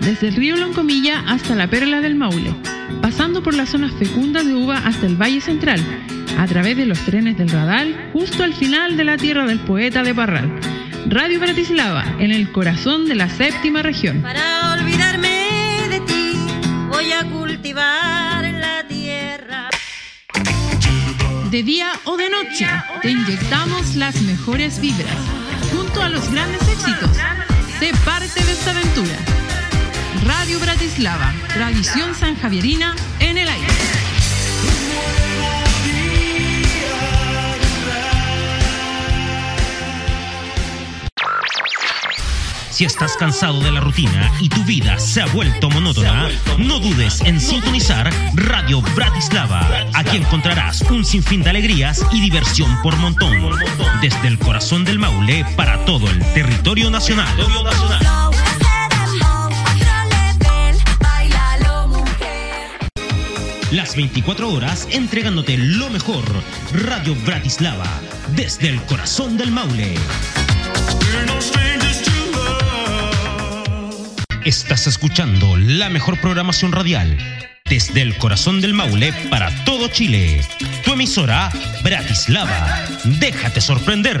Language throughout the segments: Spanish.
desde el río Loncomilla hasta la Perla del Maule, pasando por las zonas fecundas de uva hasta el Valle Central, a través de los trenes del Radal, justo al final de la tierra del poeta de Parral. Radio Bratislava, en el corazón de la séptima región. Para olvidarme de ti, voy a cultivar la tierra. De día o de noche, te inyectamos las mejores vibras, junto a los grandes éxitos. Sé parte de esta aventura. Radio Bratislava, tradición sanjavierina en el aire. Si estás cansado de la rutina y tu vida se ha vuelto monótona, no dudes en sintonizar Radio Bratislava. Aquí encontrarás un sinfín de alegrías y diversión por montón. Desde el corazón del Maule para todo el territorio nacional. Las 24 horas entregándote lo mejor. Radio Bratislava. Desde el corazón del Maule. Estás escuchando la mejor programación radial desde el corazón del Maule para todo Chile. Tu emisora Bratislava. Déjate sorprender.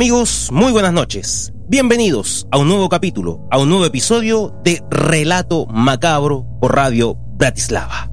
Amigos? Muy buenas noches. Bienvenidos a un nuevo capítulo, a un nuevo episodio de Relato Macabro por Radio Bratislava.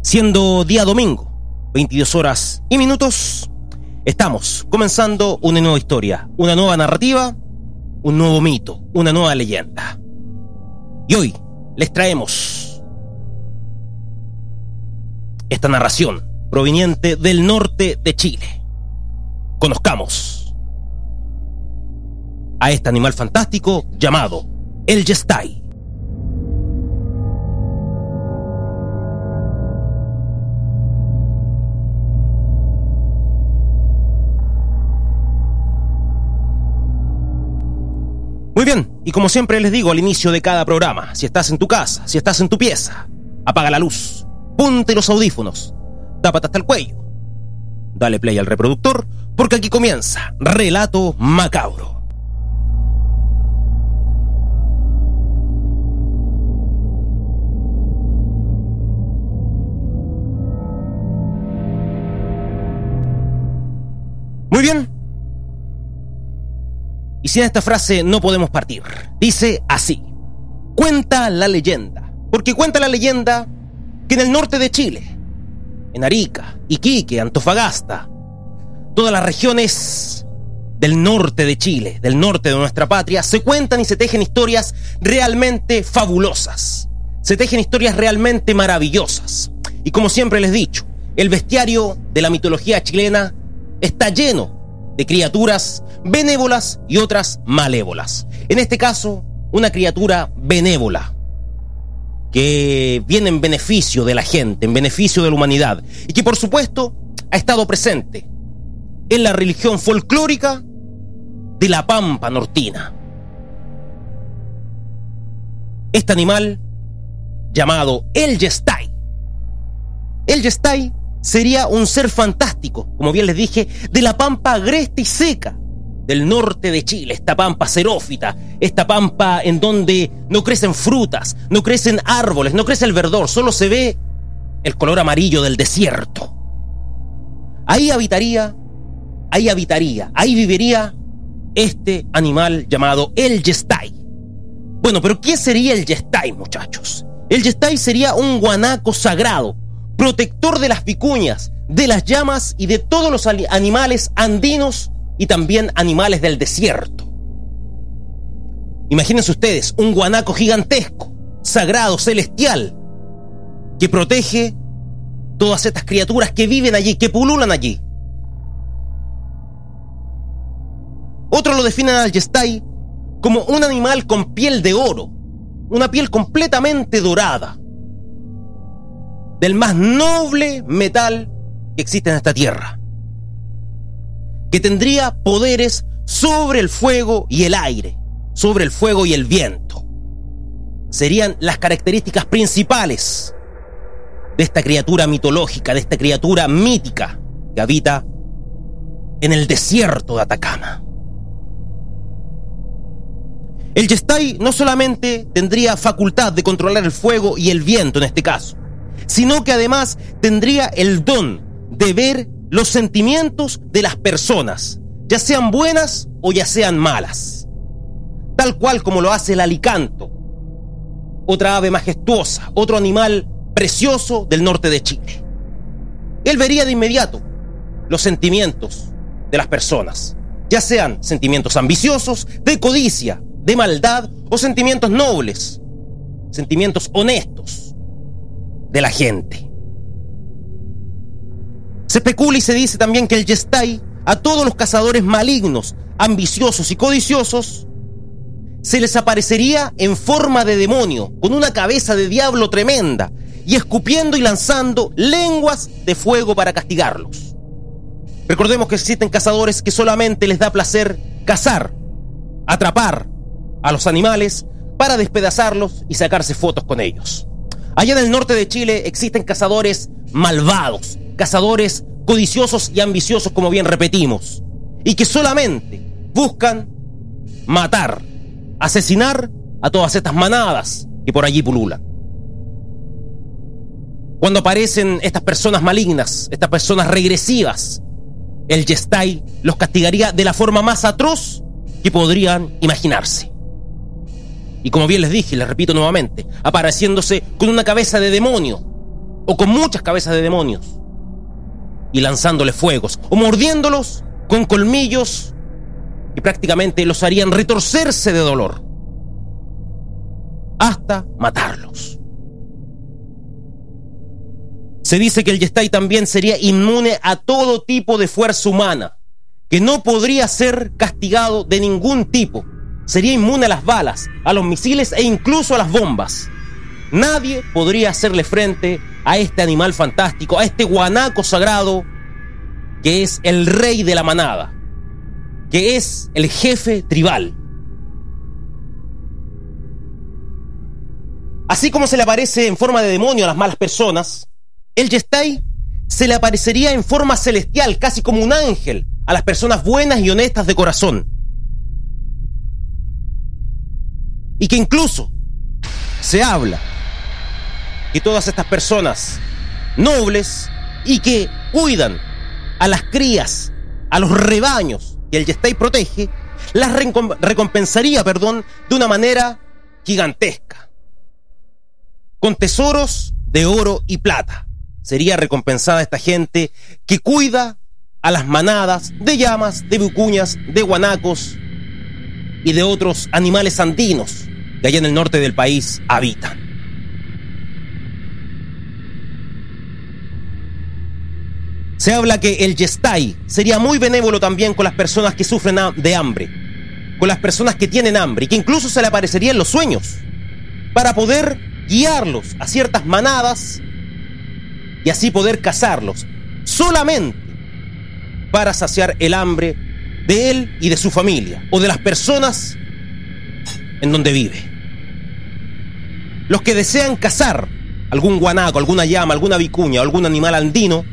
Siendo día domingo, 22 horas y minutos, estamos comenzando una nueva historia, una nueva narrativa, un nuevo mito, una nueva leyenda. Y hoy les traemos esta narración proveniente del norte de Chile. Conozcamos a este animal fantástico llamado el Yestai. Muy bien, y como siempre les digo al inicio de cada programa, si estás en tu casa, si estás en tu pieza, apaga la luz, ponte los audífonos, tápate hasta el cuello, dale play al reproductor, porque aquí comienza Relato Macabro. Y sin esta frase no podemos partir. Dice así. Cuenta la leyenda. Porque cuenta la leyenda que en el norte de Chile, en Arica, Iquique, Antofagasta, todas las regiones del norte de Chile, del norte de nuestra patria, se cuentan y se tejen historias realmente fabulosas. Se tejen historias realmente maravillosas. Y como siempre les he dicho, el bestiario de la mitología chilena está lleno de criaturas benévolas y otras malévolas. En este caso, una criatura benévola que viene en beneficio de la gente, en beneficio de la humanidad y que por supuesto ha estado presente en la religión folclórica de la Pampa Nortina. Este animal llamado el Yestai. El Yestai sería un ser fantástico, como bien les dije, de la pampa agreste y seca del norte de Chile, esta pampa xerófita, esta pampa en donde no crecen frutas, no crecen árboles, no crece el verdor, solo se ve el color amarillo del desierto. Ahí habitaría, ahí habitaría, ahí viviría este animal llamado el Yestai. Bueno, pero ¿qué sería el Yestai, muchachos? El Yestai sería un guanaco sagrado, protector de las vicuñas, de las llamas y de todos los animales andinos y también animales del desierto. Imagínense ustedes un guanaco gigantesco, sagrado, celestial, que protege todas estas criaturas que viven allí, que pululan allí. Otros lo definen al Yestai como un animal con piel de oro, una piel completamente dorada, del más noble metal que existe en esta tierra, que tendría poderes sobre el fuego y el aire, sobre el fuego y el viento. Serían las características principales de esta criatura mitológica, de esta criatura mítica que habita en el desierto de Atacama. El Yestai no solamente tendría facultad de controlar el fuego y el viento en este caso, sino que además tendría el don de ver los sentimientos de las personas, ya sean buenas o ya sean malas. Tal cual como lo hace el alicanto, otra ave majestuosa, otro animal precioso del norte de Chile. Él vería de inmediato los sentimientos de las personas, ya sean sentimientos ambiciosos, de codicia, de maldad o sentimientos nobles, sentimientos honestos de la gente. Se especula y se dice también que el Yestai a todos los cazadores malignos, ambiciosos y codiciosos se les aparecería en forma de demonio, con una cabeza de diablo tremenda, y escupiendo y lanzando lenguas de fuego para castigarlos. Recordemos que existen cazadores que solamente les da placer cazar, atrapar, a los animales para despedazarlos y sacarse fotos con ellos. Allá en el norte de Chile existen cazadores malvados, cazadores codiciosos y ambiciosos, como bien repetimos, y que solamente buscan matar, asesinar a todas estas manadas que por allí pululan. Cuando aparecen estas personas malignas, estas personas regresivas, el Yestai los castigaría de la forma más atroz que podrían imaginarse. Y como bien les dije, les repito nuevamente, apareciéndose con una cabeza de demonio, o con muchas cabezas de demonios, y lanzándole fuegos, o mordiéndolos con colmillos que prácticamente los harían retorcerse de dolor, hasta matarlos. Se dice que el Yestai también sería inmune a todo tipo de fuerza humana, que no podría ser castigado de ningún tipo, sería inmune a las balas, a los misiles e incluso a las bombas. Nadie podría hacerle frente a este animal fantástico, a este guanaco sagrado que es el rey de la manada, que es el jefe tribal. Así como se le aparece en forma de demonio a las malas personas, el Yestai se le aparecería en forma celestial, casi como un ángel, a las personas buenas y honestas de corazón. Y que incluso se habla que todas estas personas nobles y que cuidan a las crías, a los rebaños que el Yestai protege, las recompensaría, perdón, de una manera gigantesca. Con tesoros de oro y plata. Sería recompensada esta gente que cuida a las manadas de llamas, de bucuñas, de guanacos y de otros animales andinos que allá en el norte del país habitan. Se habla que el Yestai sería muy benévolo también con las personas que sufren de hambre, con las personas que tienen hambre y que incluso se le aparecería en los sueños para poder guiarlos a ciertas manadas y así poder cazarlos, solamente para saciar el hambre de él y de su familia o de las personas en donde vive. Los que desean cazar algún guanaco, alguna llama, alguna vicuña algún animal andino,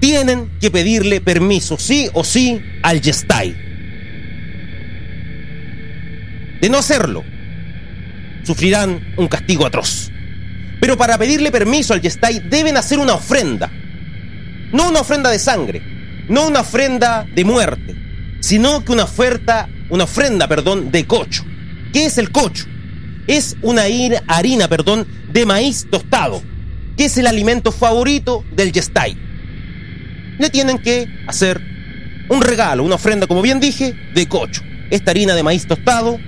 tienen que pedirle permiso, sí o sí, al Yestai. De no hacerlo, sufrirán un castigo atroz. Pero para pedirle permiso al Yestai deben hacer una ofrenda. No una ofrenda de sangre, no una ofrenda de muerte, sino que una oferta, una ofrenda, perdón, de cocho. ¿Qué es el cocho? Es una harina, perdón, de maíz tostado, que es el alimento favorito del Yestay. Le tienen que hacer un regalo, una ofrenda, como bien dije, de cocho. Esta harina de maíz tostado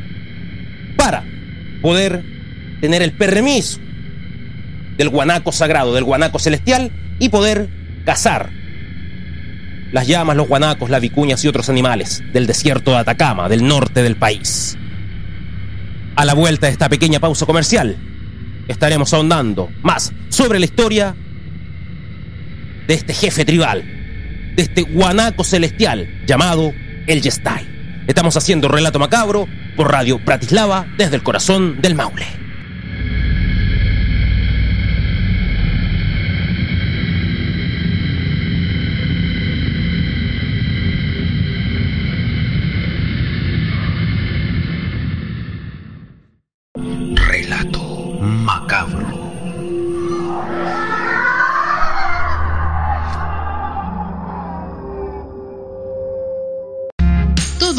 para poder tener el permiso del guanaco sagrado, del guanaco celestial y poder cazar las llamas, los guanacos, las vicuñas y otros animales del desierto de Atacama, del norte del país. A la vuelta de esta pequeña pausa comercial, estaremos ahondando más sobre la historia de este jefe tribal, de este guanaco celestial llamado el Yestay. Estamos haciendo Relato Macabro por Radio Bratislava desde el corazón del Maule.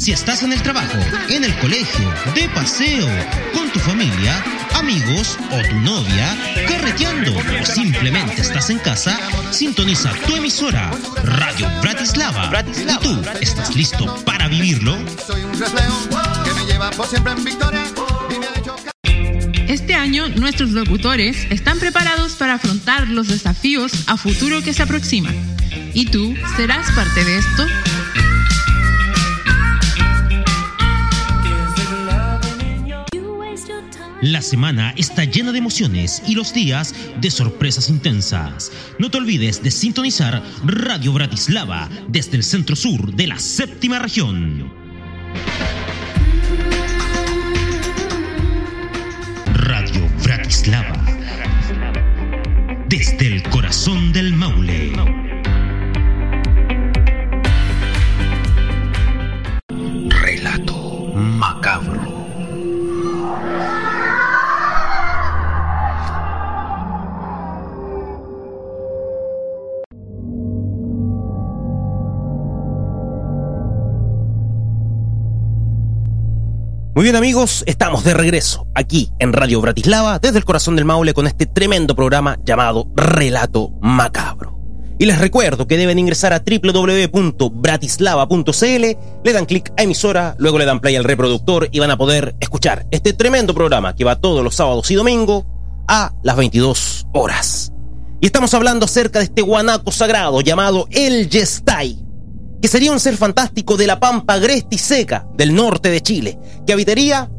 Si estás en el trabajo, en el colegio, de paseo, con tu familia, amigos o tu novia, carreteando o simplemente estás en casa, sintoniza tu emisora Radio Bratislava. ¿Y tú estás listo para vivirlo? Soy un reflejo que me lleva por siempre en victoria y me ha hecho ca- Este año nuestros locutores están preparados para afrontar los desafíos a futuro que se aproximan. ¿Y tú serás parte de esto? La semana está llena de emociones y los días de sorpresas intensas. No te olvides de sintonizar Radio Bratislava desde el centro sur de la séptima región. Radio Bratislava desde el corazón del Maule. Muy bien amigos, estamos de regreso aquí en Radio Bratislava desde el corazón del Maule con este tremendo programa llamado Relato Macabro. Y les recuerdo que deben ingresar a www.bratislava.cl, le dan clic a emisora, luego le dan play al reproductor y van a poder escuchar este tremendo programa que va todos los sábados y domingos a las 22 horas. Y estamos hablando acerca de este guanaco sagrado llamado el Yestay, que sería un ser fantástico de la pampa agreste y seca del norte de Chile, que habitaría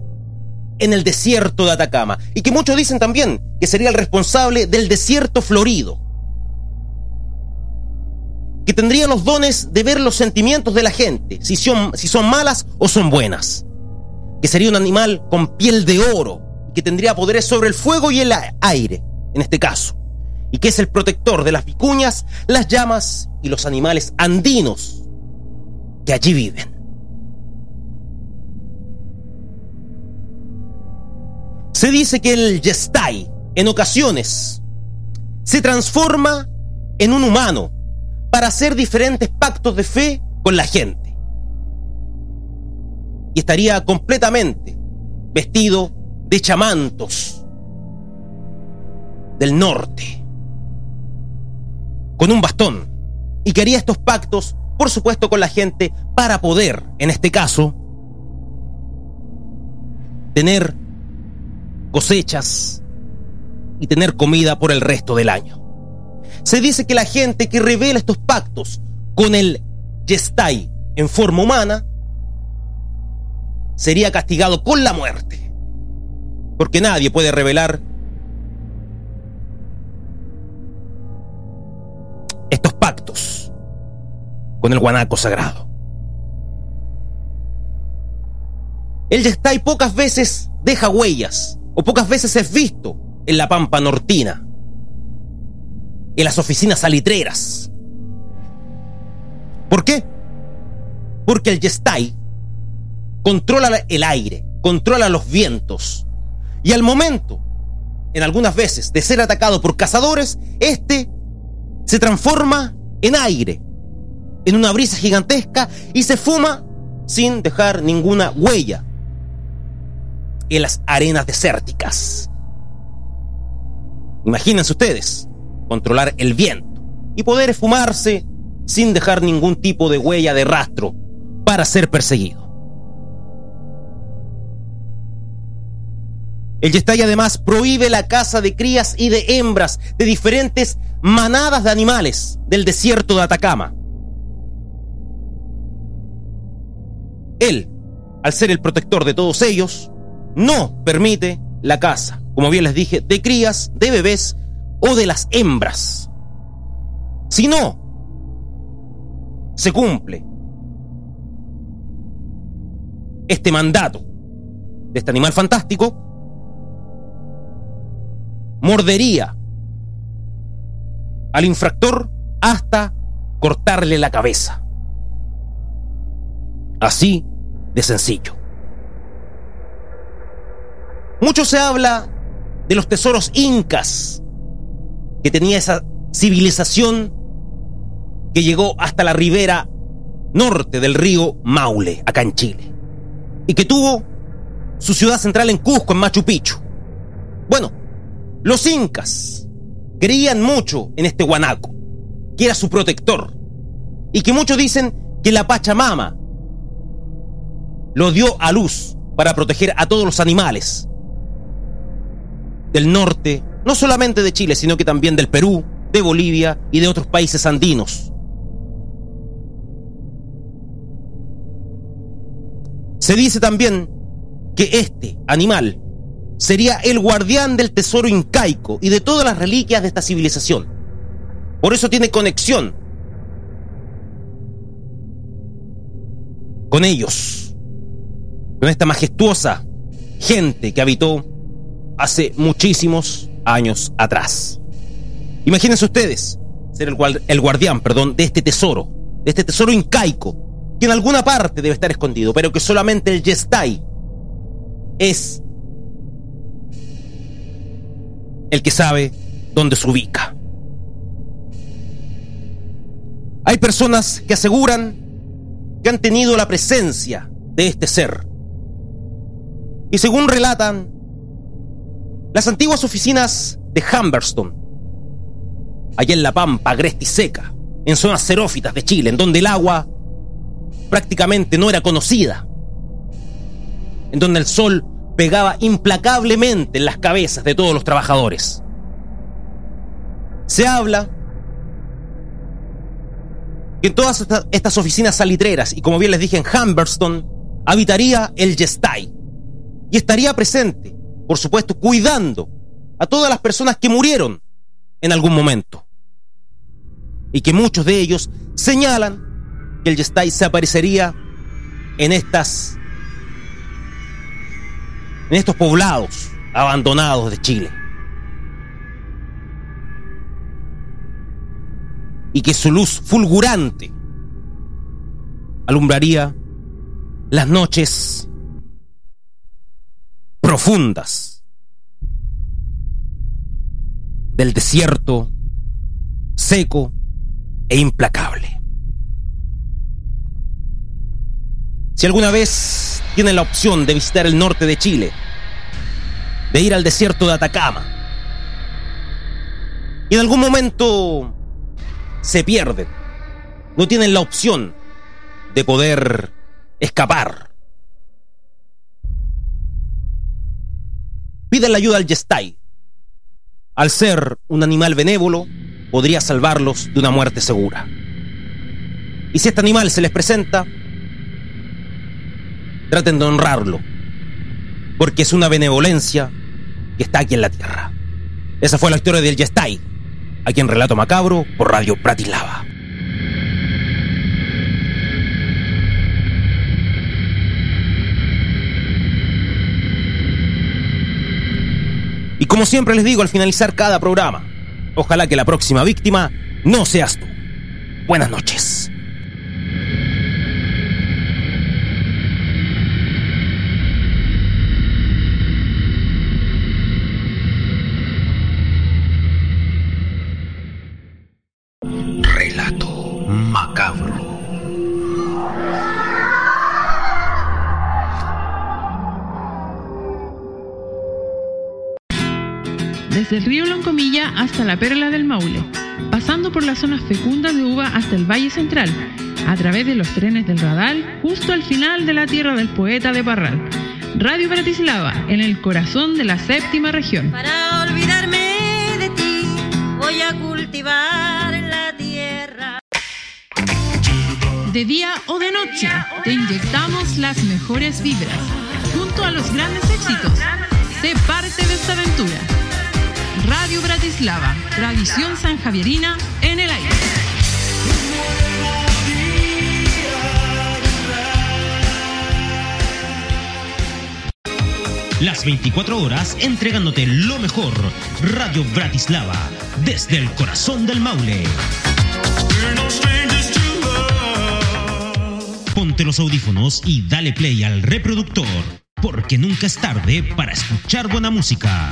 en el desierto de Atacama, y que muchos dicen también que sería el responsable del desierto florido, que tendría los dones de ver los sentimientos de la gente, si son, si son malas o son buenas, que sería un animal con piel de oro, que tendría poderes sobre el fuego y el aire, en este caso, y que es el protector de las vicuñas, las llamas y los animales andinos que allí viven. Se dice que el Yestay, en ocasiones, se transforma en un humano para hacer diferentes pactos de fe con la gente. Y estaría completamente vestido de chamantos del norte, con un bastón, y que haría estos pactos por supuesto con la gente, para poder, en este caso, tener cosechas y tener comida por el resto del año. Se dice que la gente que revela estos pactos con el Yestay en forma humana sería castigado con la muerte. Porque nadie puede revelar con el guanaco sagrado. El Yestay pocas veces deja huellas o pocas veces es visto en la pampa nortina. en las oficinas salitreras. ¿Por qué? Porque el Yestai controla el aire, controla los vientos. Y al momento, en algunas veces, de ser atacado por cazadores, este se transforma en aire, en una brisa gigantesca y se fuma sin dejar ninguna huella en las arenas desérticas. Imagínense ustedes, controlar el viento y poder esfumarse sin dejar ningún tipo de huella de rastro para ser perseguido. El Yestay además prohíbe la caza de crías y de hembras de diferentes manadas de animales del desierto de Atacama. Él, al ser el protector de todos ellos, no permite la caza, como bien les dije, de crías, de bebés o de las hembras. Si no se cumple este mandato de este animal fantástico, mordería al infractor hasta cortarle la cabeza. Así de sencillo. Mucho se habla de los tesoros incas que tenía esa civilización que llegó hasta la ribera norte del río Maule, acá en Chile, y que tuvo su ciudad central en Cusco, en Machu Picchu. Bueno, los incas creían mucho en este guanaco, que era su protector, y que muchos dicen que la Pachamama lo dio a luz para proteger a todos los animales del norte, no solamente de Chile, sino que también del Perú, de Bolivia y de otros países andinos. Se dice también que este animal sería el guardián del tesoro incaico y de todas las reliquias de esta civilización. Por eso tiene conexión con ellos, con esta majestuosa gente que habitó hace muchísimos años atrás. Imagínense ustedes ser el, el guardián, perdón, de este tesoro, de este tesoro incaico, que en alguna parte debe estar escondido, pero que solamente el Yestai es el que sabe dónde se ubica. Hay personas que aseguran que han tenido la presencia de este ser. Y según relatan, las antiguas oficinas de Humberston, allá en La Pampa, Agresti Seca, en zonas xerófitas de Chile, en donde el agua prácticamente no era conocida, en donde el sol pegaba implacablemente en las cabezas de todos los trabajadores. Se habla que en todas estas oficinas salitreras, y como bien les dije en Humberston, habitaría el Yestai y estaría presente, por supuesto, cuidando a todas las personas que murieron en algún momento. Y que muchos de ellos señalan que el Yestai se aparecería en estas en estos poblados abandonados de Chile. Y que su luz fulgurante alumbraría las noches profundas del desierto seco e implacable. Si alguna vez tienen la opción de visitar el norte de Chile, de ir al desierto de Atacama, y en algún momento se pierden, no tienen la opción de poder escapar. Piden la ayuda al Yestai. Al ser un animal benévolo, podría salvarlos de una muerte segura. Y si este animal se les presenta, traten de honrarlo, porque es una benevolencia que está aquí en la tierra. Esa fue la historia del Yestai, aquí en Relato Macabro por Radio Bratislava. Como siempre les digo al finalizar cada programa, Ojalá que la próxima víctima no seas tú. Buenas noches. Desde el río Loncomilla hasta la Perla del Maule, pasando por las zonas fecundas de uva hasta el Valle Central, a través de los trenes del Radal, justo al final de la tierra del poeta de Parral. Radio Bratislava, en el corazón de la séptima región. Para olvidarme de ti, voy a cultivar la tierra. De día o de noche, te inyectamos las mejores vibras, junto a los grandes éxitos. Sé parte de esta aventura. Radio Bratislava, tradición sanjavierina en el aire. Las 24 horas entregándote lo mejor. Radio Bratislava, desde el corazón del Maule. Ponte los audífonos y dale play al reproductor, porque nunca es tarde para escuchar buena música.